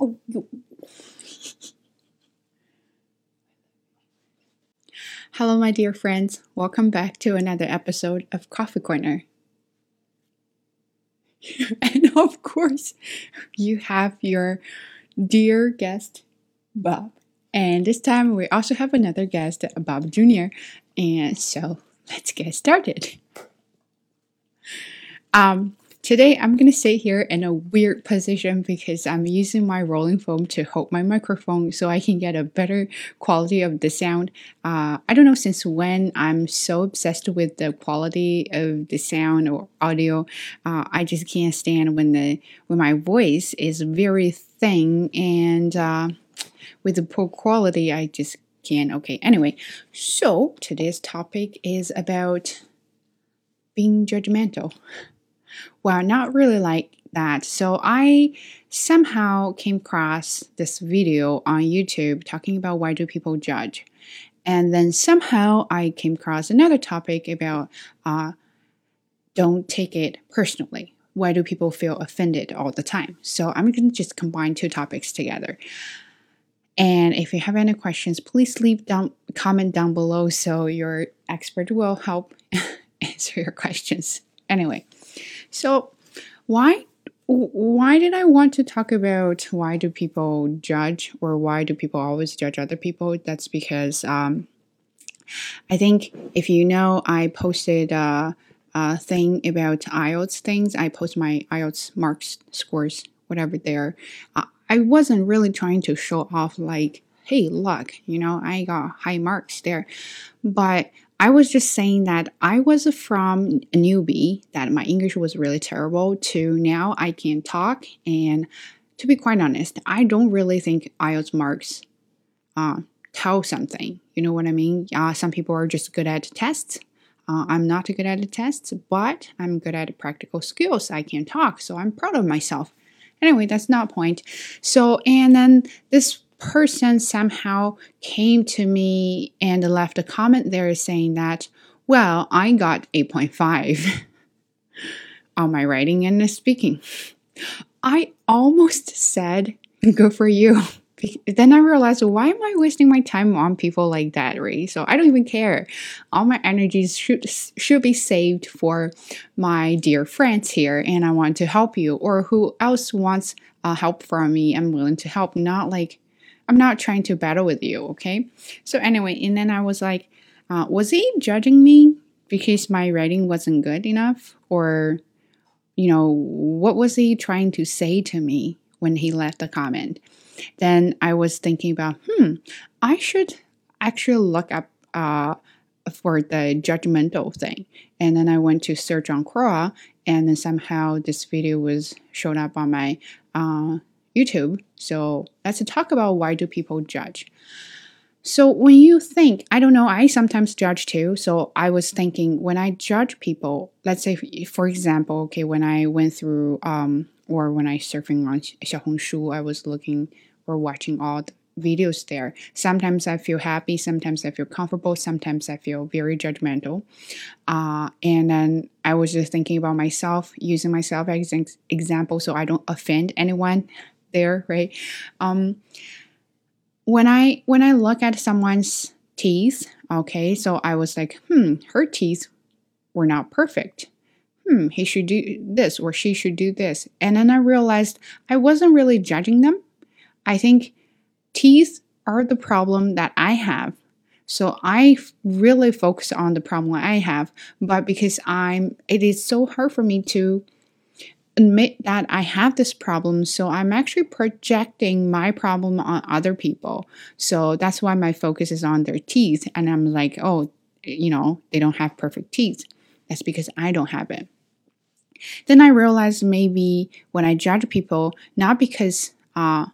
Oh, you. Hello, my dear friends. Welcome back to another episode of Coffee Corner. and of course, you have your dear guest, Bob. And this time we also have another guest, Bob Jr. And so let's get started. Um, Today, I'm going to sit here in a weird position because I'm using my rolling foam to hold my microphone so I can get a better quality of the sound. Uh, I don't know since when I'm so obsessed with the quality of the sound or audio. Uh, I just can't stand when the when my voice is very thin and uh, with the poor quality. I just can't. Okay. Anyway, so today's topic is about being judgmental. Well, not really like that. So I somehow came across this video on YouTube talking about why do people judge. And then somehow I came across another topic about uh, don't take it personally. Why do people feel offended all the time? So I'm going to just combine two topics together. And if you have any questions, please leave down comment down below so your expert will help answer your questions. Anyway, so why why did I want to talk about why do people judge or why do people always judge other people? That's because um, I think if you know, I posted a, thing about IELTS things. I post my IELTS marks scores, whatever they are. Uh, I wasn't really trying to show off like, hey, look, you know, I got high marks there, but I was just saying that I was from a newbie, that my English was really terrible, to now I can talk. And to be quite honest, I don't really think IELTS marks uh, tell something. You know what I mean? Uh, some people are just good at tests. Uh, I'm not good at the tests, but I'm good at practical skills. I can talk, so I'm proud of myself. Anyway, that's not point. So, and then this person somehow came to me and left a comment there saying that, well, I got 8.5 on my writing and speaking. I almost said, good for you. Then I realized, why am I wasting my time on people like that, right? So I don't even care. All my energies should should be saved for my dear friends here, and I want to help you, or who else wants uh, help from me. I'm willing to help, not like I'm not trying to battle with you, okay? So anyway, and then I was like, uh, was he judging me because my writing wasn't good enough? Or, you know, what was he trying to say to me when he left the comment? Then I was thinking about, hmm, I should actually look up uh, for the judgmental thing. And then I went to search on Quora, and then somehow this video was shown up on my uh, YouTube. So let's talk about why do people judge. So when you think, I don't know, I sometimes judge too. So I was thinking when I judge people, let's say for example, okay, when I went through um or when I surfing on Xiaohongshu, I was looking or watching all the videos there. Sometimes I feel happy, sometimes I feel comfortable, sometimes I feel very judgmental. Uh, and then I was just thinking about myself, using myself as an example so I don't offend anyone there, right? Um, when I when I look at someone's teeth, okay, so I was like, hmm, her teeth were not perfect. Hmm, he should do this or she should do this. And then I realized I wasn't really judging them. I think teeth are the problem that I have. So I really focus on the problem I have, but because I'm it is so hard for me to admit that I have this problem. So I'm actually projecting my problem on other people. So that's why my focus is on their teeth. And I'm like, oh, you know, they don't have perfect teeth. That's because I don't have it. Then I realized maybe when I judge people, not because uh,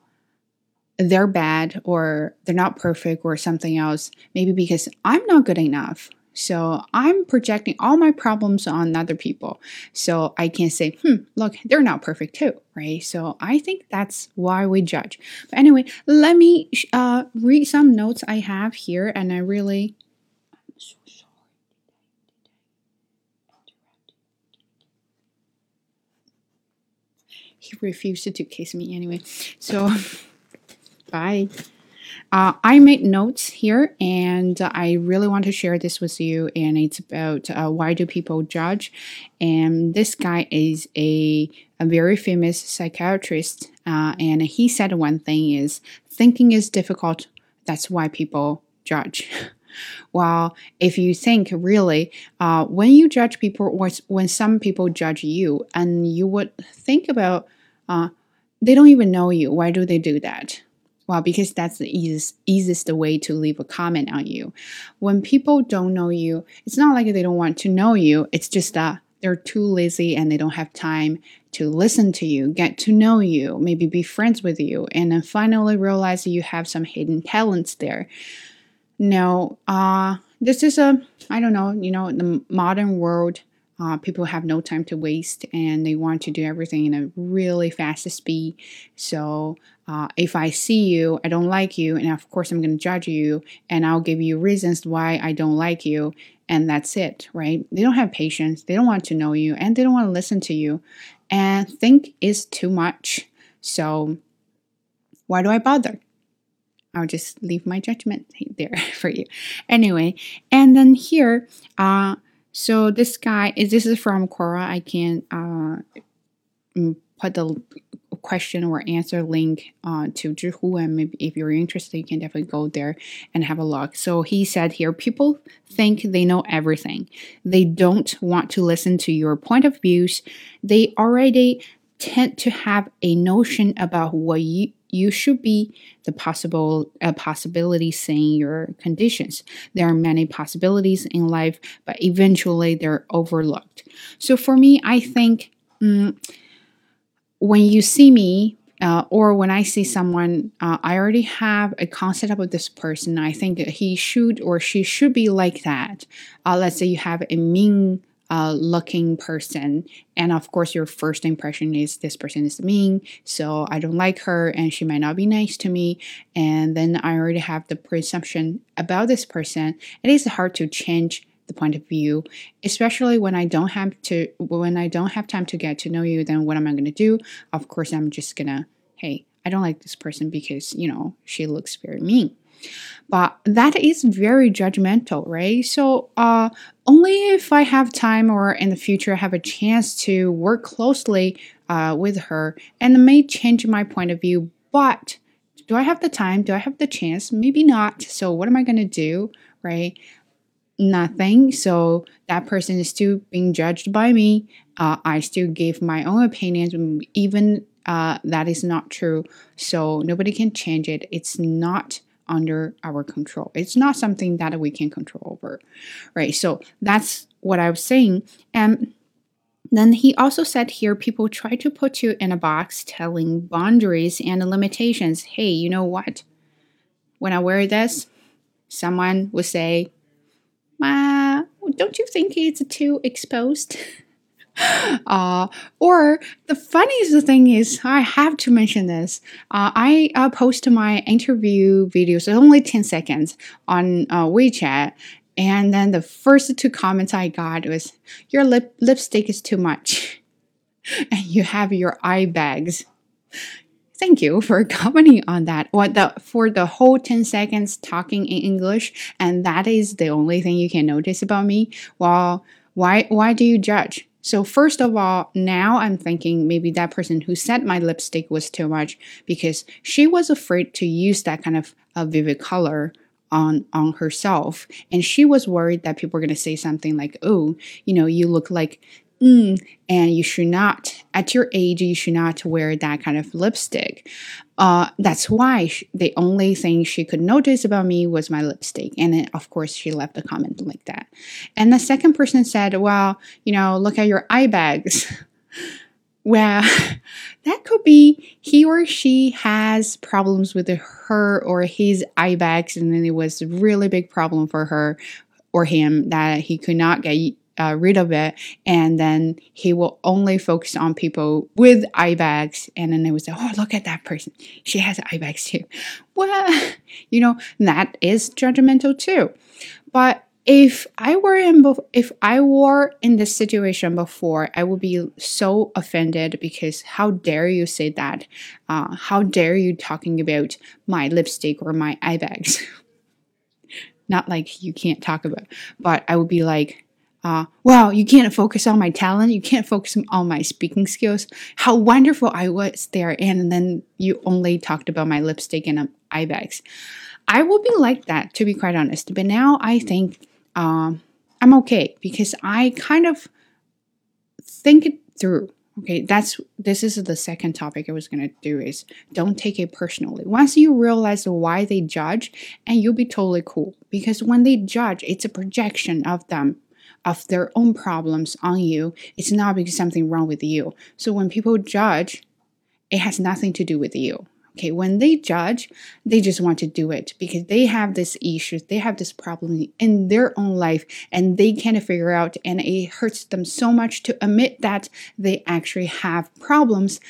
they're bad or they're not perfect or something else, maybe because I'm not good enough. So I'm projecting all my problems on other people. So I can say, hmm, look, they're not perfect too, right? So I think that's why we judge. But anyway, let me uh, read some notes I have here, and I really. I'm so sorry. he refused to kiss me anyway. So, bye. Uh, I made notes here and I really want to share this with you. And it's about uh, why do people judge? And this guy is a, a very famous psychiatrist. Uh, and he said one thing is thinking is difficult. That's why people judge. Well, if you think really, uh, when you judge people, or when some people judge you, and you would think about, uh, they don't even know you. Why do they do that? Well, because that's the easiest, easiest way to leave a comment on you. When people don't know you, it's not like they don't want to know you. It's just that they're too lazy and they don't have time to listen to you, get to know you, maybe be friends with you, and then finally realize you have some hidden talents there. No, uh, this is a, I don't know, you know, the modern world, uh, people have no time to waste and they want to do everything in a really fast speed. So, uh, if I see you, I don't like you, and of course I'm going to judge you, and I'll give you reasons why I don't like you, and that's it, right? They don't have patience, they don't want to know you, and they don't want to listen to you, and think is too much. So, why do I bother? I'll just leave my judgment there for you. Anyway, and then here, uh, so this guy is this is from Quora. I can uh mm, put the question or answer link uh, to Zhihu, and maybe if you're interested, you can definitely go there and have a look. So he said here, people think they know everything. They don't want to listen to your point of views. They already tend to have a notion about what you you should be the possible uh, possibility saying your conditions. There are many possibilities in life, but eventually they're overlooked. So for me, I think mm, when you see me uh, or when I see someone, uh, I already have a concept about this person. I think he should or she should be like that. Uh, let's say you have a mean uh, looking person. And of course, your first impression is this person is mean, so I don't like her and she might not be nice to me. And then I already have the presumption about this person. It is hard to change the point of view especially when i don't have to when i don't have time to get to know you then what am i going to do of course i'm just gonna hey i don't like this person because you know she looks very mean but that is very judgmental right? So uh only if i have time or in the future have a chance to work closely uh, with her and may change my point of view. But do i have the time? Do i have the chance? Maybe not. So what am i going to do right? Nothing. So that person is still being judged by me. Uh, i still give my own opinions even uh, that is not true. So nobody can change it. It's not under our control. It's not something that we can control over, right? So that's what I was saying. And then he also said here people try to put you in a box telling boundaries and limitations. Hey, you know what? When I wear this, someone would say, Ma, don't you think it's too exposed? Uh, or the funniest thing is, I have to mention this. Uh, I uh, post my interview videos, only 10 seconds, on uh, WeChat. And then the first two comments I got was, Your lip- lipstick is too much. and you have your eye bags. Thank you for commenting on that. What the for the whole 10 seconds talking in English, and that is the only thing you can notice about me. Well, why why do you judge? So, first of all, now I'm thinking maybe that person who said my lipstick was too much because she was afraid to use that kind of a vivid color on on herself. And she was worried that people were going to say something like oh you know you look like mm, and you should not at your age you should not wear that kind of lipstick uh, that's why she, the only thing she could notice about me was my lipstick. And then of course she left a comment like that. And the second person said well you know look at your eye bags. Well that could be he or she has problems with her or his eye bags and then it was a really big problem for her or him that he could not get uh, rid of it, and then he will only focus on people with eye bags, and then they would say, "Oh, look at that person; she has eye bags too." Well, you know that is judgmental too, but if I were in if I were in this situation before, I would be so offended because how dare you say that? Uh, how dare you talking about my lipstick or my eye bags? Not like you can't talk about, but I would be like, uh, wow, you can't focus on my talent. You can't focus on my speaking skills. How wonderful I was there. And then you only talked about my lipstick and um, eye bags. I will be like that, to be quite honest. But now I think um, I'm okay because I kind of think it through. Okay, that's this is the second topic I was gonna do is don't take it personally. Once you realize why they judge, and you'll be totally cool because when they judge, it's a projection of them of their own problems on you. It's not because something wrong with you. So when people judge, it has nothing to do with you. Okay, when they judge, they just want to do it because they have this issue, they have this problem in their own life and they can't figure out and it hurts them so much to admit that they actually have problems.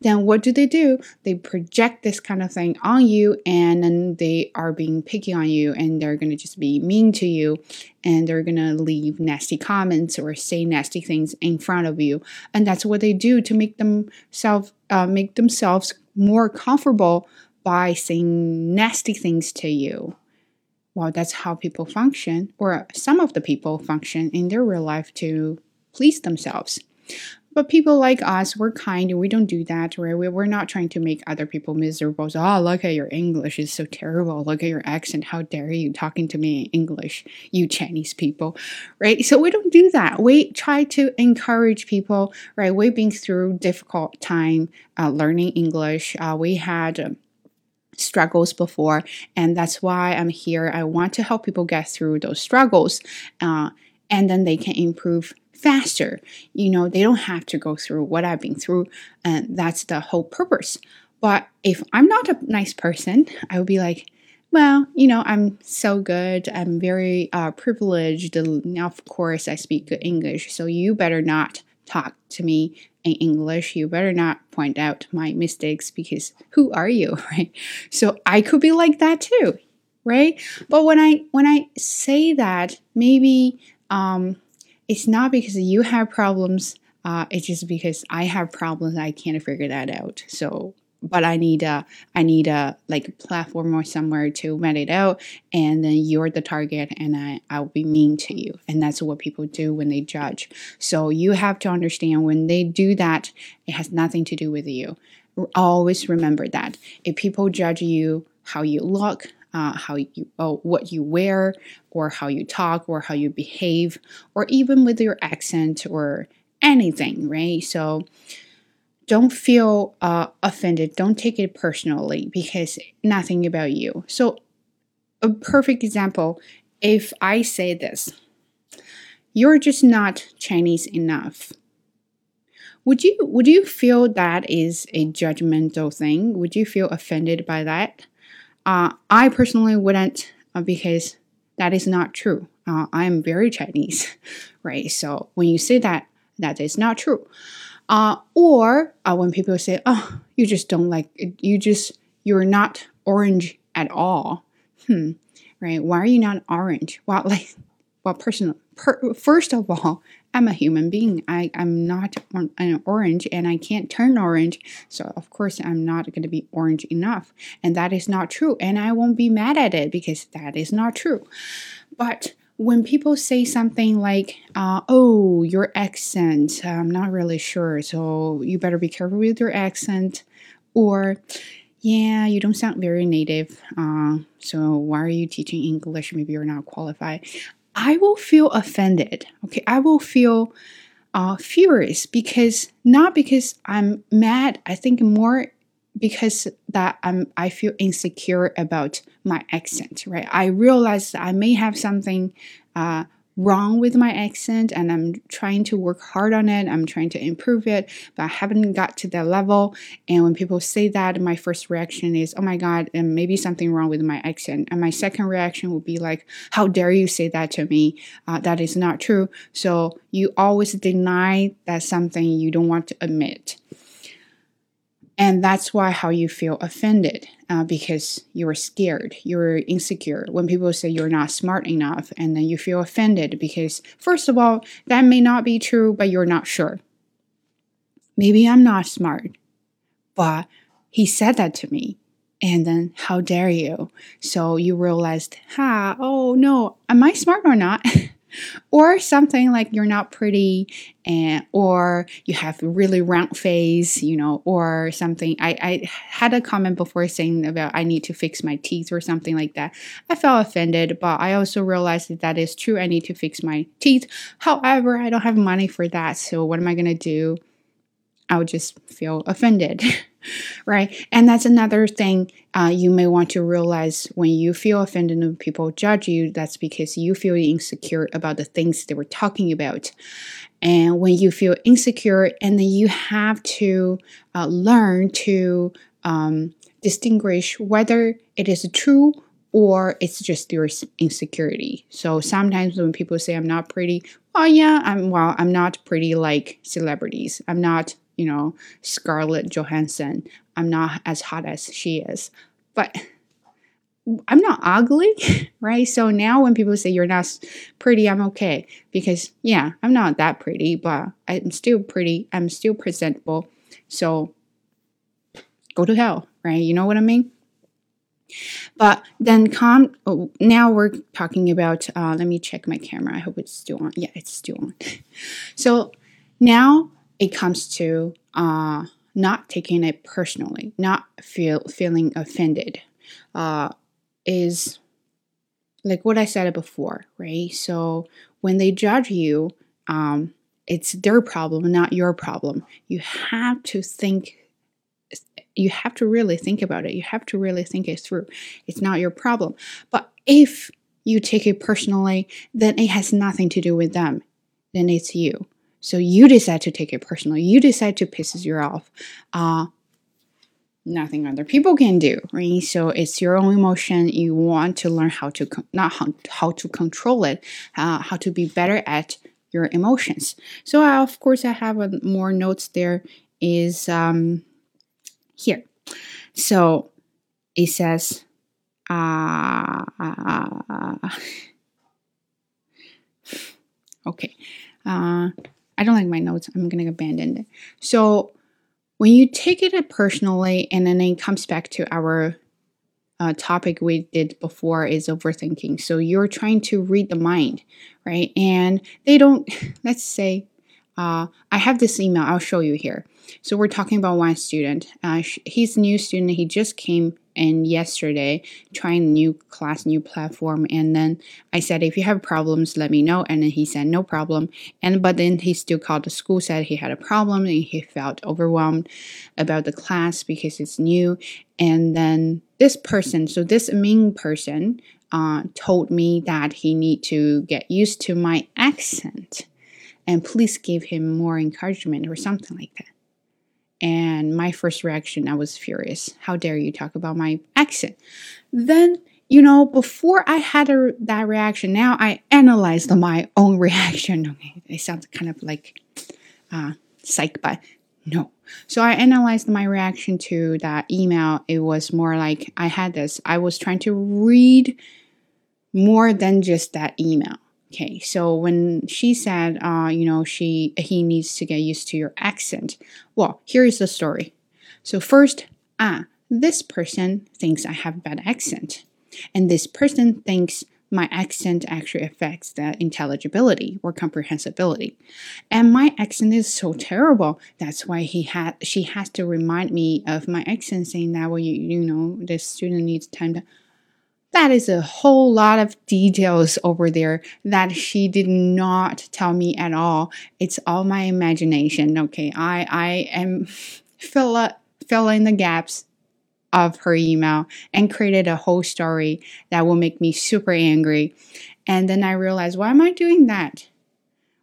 Then what do they do? They project this kind of thing on you and then they are being picky on you and they're to just be mean to you and they're gonna leave nasty comments or say nasty things in front of you and that's what they do to make themselves uh, make themselves more comfortable by saying nasty things to you. Well, that's how people function, or some of the people function in their real life to please themselves. But people like us, we're kind and we don't do that, right? We're not trying to make other people miserable. So, oh, look at your English is so terrible. Look at your accent. How dare you talking to me in English, you Chinese people, right? So we don't do that. We try to encourage people, right? We've been through difficult time uh, learning English. Uh, we had. Um, struggles before and that's why i'm here i want to help people get through those struggles uh, and then they can improve faster. You know, they don't have to go through what I've been through, and that's the whole purpose. But if I'm not a nice person, I would be like, well, you know, I'm so good. I'm very uh, privileged. Now, of course, I speak good English, so you better not talk to me in English. You better not point out my mistakes because who are you, right? So I could be like that too, right? But when I when I say that, maybe um, it's not because you have problems. Uh, it's just because I have problems. I can't figure that out. So, but I need a, I need a like platform or somewhere to vent it out, and then you're the target, and I, I'll be mean to you, and that's what people do when they judge. So you have to understand when they do that, it has nothing to do with you. Always remember that if people judge you, how you look, uh, how you oh, what you wear or how you talk or how you behave or even with your accent or anything right? So don't feel uh, offended. Don't take it personally because nothing about you. So a perfect example if i say this you're just not chinese enough. Would you would you feel that is a judgmental thing? Would you feel offended by that uh, I personally wouldn't uh, because that is not true. Uh, I am very Chinese, right? So when you say that, that is not true. Uh, or uh, when people say, "Oh, you just don't like you just you're not orange at all," hmm, right? Why are you not orange? Well, like, well, personal. Per, first of all, I'm a human being. I, I'm not an orange and I can't turn orange. So, of course, I'm not going to be orange enough. And that is not true. And I won't be mad at it because that is not true. But when people say something like, uh, oh, your accent, I'm not really sure. So, you better be careful with your accent. Or, yeah, you don't sound very native. Uh, so, why are you teaching English? Maybe you're not qualified. I will feel offended. Okay, I will feel uh, furious because not because I'm mad. I think more because that I'm I feel insecure about my accent. Right, I realize I may have something uh, wrong with my accent and I'm trying to work hard on it. I'm trying to improve it, but I haven't got to that level. And when people say that, my first reaction is, oh my God, and maybe something wrong with my accent. And my second reaction would be like, how dare you say that to me? Uh, that is not true. So you always deny that something you don't want to admit. And that's why how you feel offended uh, because you're scared you're insecure. When people say you're not smart enough and then you feel offended because first of all that may not be true but you're not sure. Maybe i'm not smart but he said that to me. And then how dare you? So you realized ha oh no am i smart or not or something like you're not pretty and or you have a really round face you know or something. I, I had a comment before saying about i need to fix my teeth or something like that. I felt offended but i also realized that that is true. I need to fix my teeth. However i don't have money for that so what am i going to do? I would just feel offended right? And that's another thing uh, you may want to realize when you feel offended when people judge you, that's because you feel insecure about the things they were talking about. And when you feel insecure, and then you have to uh, learn to um, distinguish whether it is true or it's just your insecurity. So sometimes when people say I'm not pretty, oh yeah, I'm well, I'm not pretty like celebrities. I'm not you know, Scarlett Johansson. I'm not as hot as she is, but I'm not ugly, right? So now when people say you're not pretty, I'm okay because yeah, I'm not that pretty, but I'm still pretty. I'm still presentable. So go to hell, right? You know what I mean? But then come oh, now we're talking about uh, let me check my camera. I hope it's still on. Yeah, it's still on. so now it comes to uh, not taking it personally, not feel feeling offended, uh, is like what I said before, right? So when they judge you, um, it's their problem, not your problem. You have to think. You have to really think about it. You have to really think it through. It's not your problem. But if you take it personally, then it has nothing to do with them. Then it's you. So you decide to take it personal. You decide to pisses you off. Uh, nothing other people can do, right? So it's your own emotion. You want to learn how to not how, how to control it, uh, how to be better at your emotions. So uh, of course I have a, more notes there. Is um, here. So it says. Uh, okay. Uh, I don't like my notes. I'm going to abandon it. So when you take it personally and then it comes back to our uh, topic we did before is overthinking. So you're trying to read the mind, right? And they don't, let's say, uh, I have this email, I'll show you here. So we're talking about one student. Uh, he's a new student. He just came in yesterday trying new class, new platform. And then I said, if you have problems, let me know. And then he said, no problem. And but then he still called the school, said he had a problem and he felt overwhelmed about the class because it's new. And then this person, so this mean person, uh, told me that he need to get used to my accent and please give him more encouragement or something like that. And my first reaction, I was furious. How dare you talk about my accent? Then, you know, before I had a, that reaction, now I analyzed my own reaction. Okay, it sounds kind of like uh, psych, but no. So I analyzed my reaction to that email. It was more like I had this. I was trying to read more than just that email. Okay, so when she said, uh, you know, she he needs to get used to your accent. Well, here is the story. So first, ah, this person thinks I have a bad accent, and this person thinks my accent actually affects the intelligibility or comprehensibility. And my accent is so terrible. That's why he had she has to remind me of my accent, saying that well, you you know, this student needs time to that is a whole lot of details over there that she did not tell me at all. It's all my imagination. Okay, I I am fill up fill in the gaps of her email and created a whole story that will make me super angry. And then I realized, why am I doing that?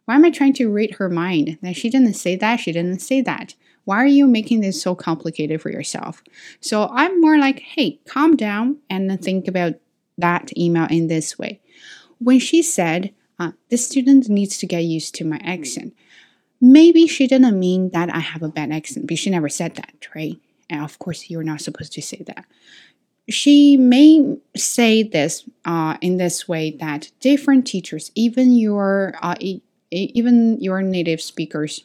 Why am I trying to read her mind? That she didn't say that, she didn't say that. Why are you making this so complicated for yourself? So I'm more like, hey, calm down and think about that email in this way. When she said, uh, the student needs to get used to my accent, maybe she didn't mean that I have a bad accent, but she never said that, right? And of course, you're not supposed to say that. She may say this uh, in this way that different teachers, even your uh, even your native speakers,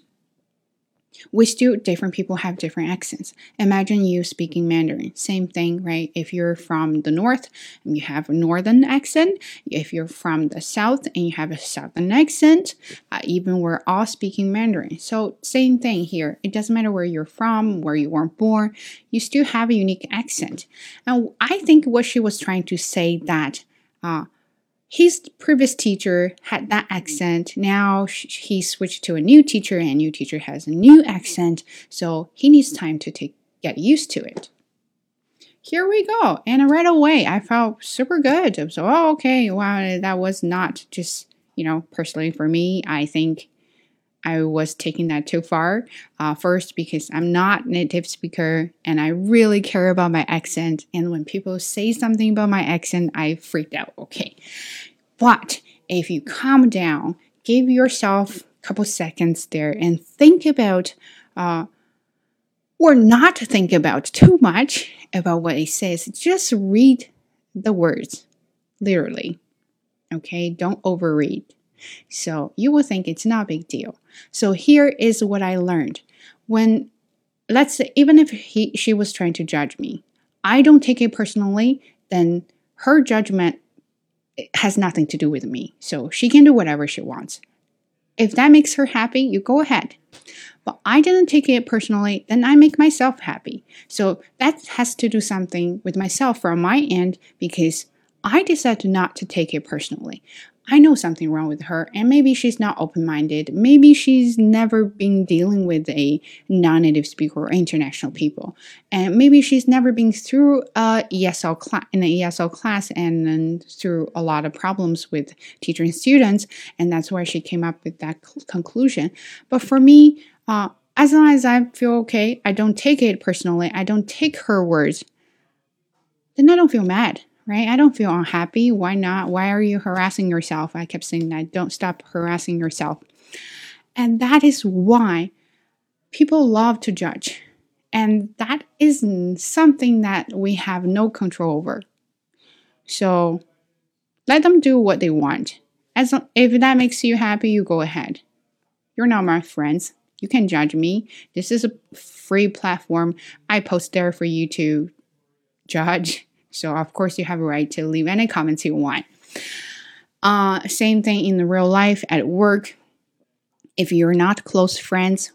we still different people have different accents. Imagine you speaking mandarin. Same thing right? If you're from the north and you have a northern accent if you're from the south and you have a southern accent uh, even we're all speaking mandarin. So same thing here. It doesn't matter where you're from where you weren't born you still have a unique accent. And i think what she was trying to say that uh, his previous teacher had that mm-hmm. accent. Now he switched to a new teacher, and new teacher has a new accent. So he needs mm-hmm. time to take get used to it. Here we go, and right away I felt super good. So oh, okay, wow, that was not just you know personally for me. I think I was taking that too far. Uh, first, because I'm not native speaker and I really care about my accent. And when people say something about my accent, I freaked out. Okay, but if you calm down, give yourself a couple seconds there and think about, uh, or not think about too much about what it says. Just read the words, literally. Okay, don't overread. So you will think it's not a big deal. So here is what I learned. When let's say even if he she was trying to judge me, I don't take it personally, then her judgment has nothing to do with me. So she can do whatever she wants. If that makes her happy, you go ahead. But I didn't take it personally, then I make myself happy. So that has to do something with myself from my end because I decided not to take it personally. I know something wrong with her, and maybe she's not open minded. Maybe she's never been dealing with a non native speaker or international people. And maybe she's never been through a ESL class in an ESL class and then through a lot of problems with teaching students. And that's why she came up with that conclusion. But for me, uh, as long as I feel okay, I don't take it personally, I don't take her words, then I don't feel mad right? I don't feel unhappy. Why not? Why are you harassing yourself? I kept saying that. Don't stop harassing yourself. And that is why people love to judge. And that isn't something that we have no control over. So let them do what they want. As if that makes you happy, you go ahead. You're not my friends. You can judge me. This is a free platform. I post there for you to judge so of course you have a right to leave any comments you want. Uh, same thing in the real life at work. If you're not close friends,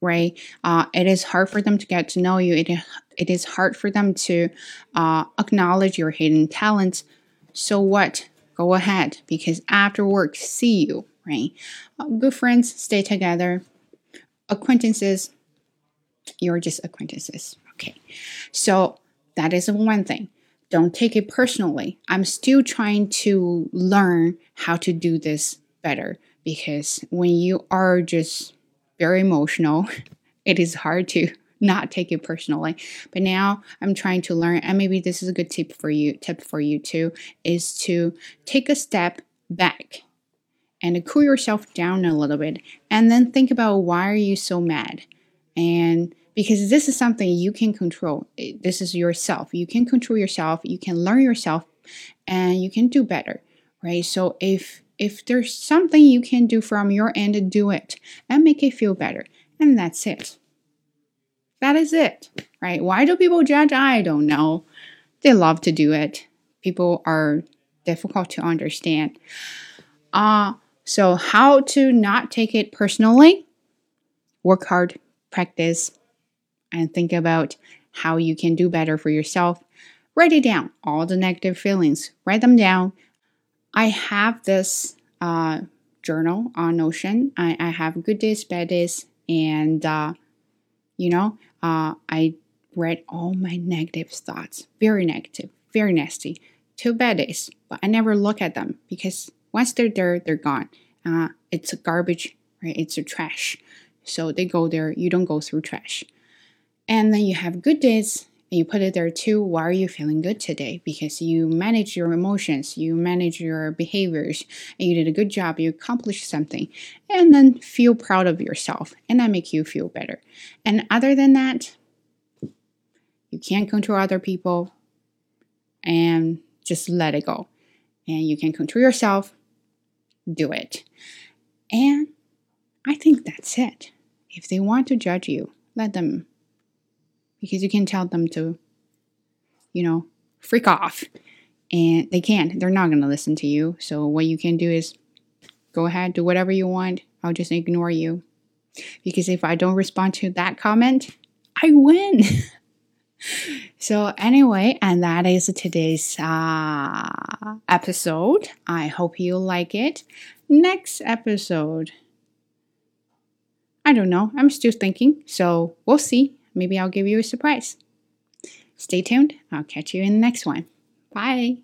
right, uh, it is hard for them to get to know you. It it is hard for them to uh, acknowledge your hidden talents. So what? Go ahead because after work, see you, right? Uh, good friends stay together. Acquaintances, you're just acquaintances. Okay, so that is one thing don't take it personally. I'm still trying to learn how to do this better because when you are just very emotional, it is hard to not take it personally. But now I'm trying to learn and maybe this is a good tip for you tip for you too is to take a step back and cool yourself down a little bit and then think about why are you so mad and because this is something you can control. This is yourself. You can control yourself. You can learn yourself, and you can do better, right? So if if there's something you can do from your end, do it and make it feel better, and that's it. That is it, right? Why do people judge? I don't know. They love to do it. People are difficult to understand. Uh, so how to not take it personally? Work hard, practice, and think about how you can do better for yourself. Write it down, all the negative feelings, write them down. I have this uh, journal on Notion. I, I have good days, bad days, and uh, you know, uh, I write all my negative thoughts, very negative, very nasty, two bad days, but I never look at them because once they're there, they're gone. Uh, it's a garbage, right? It's a trash. So they go there. You don't go through trash. And then you have good days and you put it there too. Why are you feeling good today? Because you manage your emotions, you manage your behaviors, and you did a good job, you accomplished something. And then feel proud of yourself, and that make you feel better. And other than that, you can't control other people, and just let it go. And you can control yourself, do it. And I think that's it. If they want to judge you, let them. Because you can tell them to, you know, freak off. And they can't. They're not going to listen to you. So what you can do is go ahead, do whatever you want. I'll just ignore you. Because if I don't respond to that comment, I win. so anyway, and that is today's uh, episode. I hope you like it. Next episode. I don't know. I'm still thinking. So we'll see. Maybe I'll give you a surprise. Stay tuned. I'll catch you in the next one. Bye.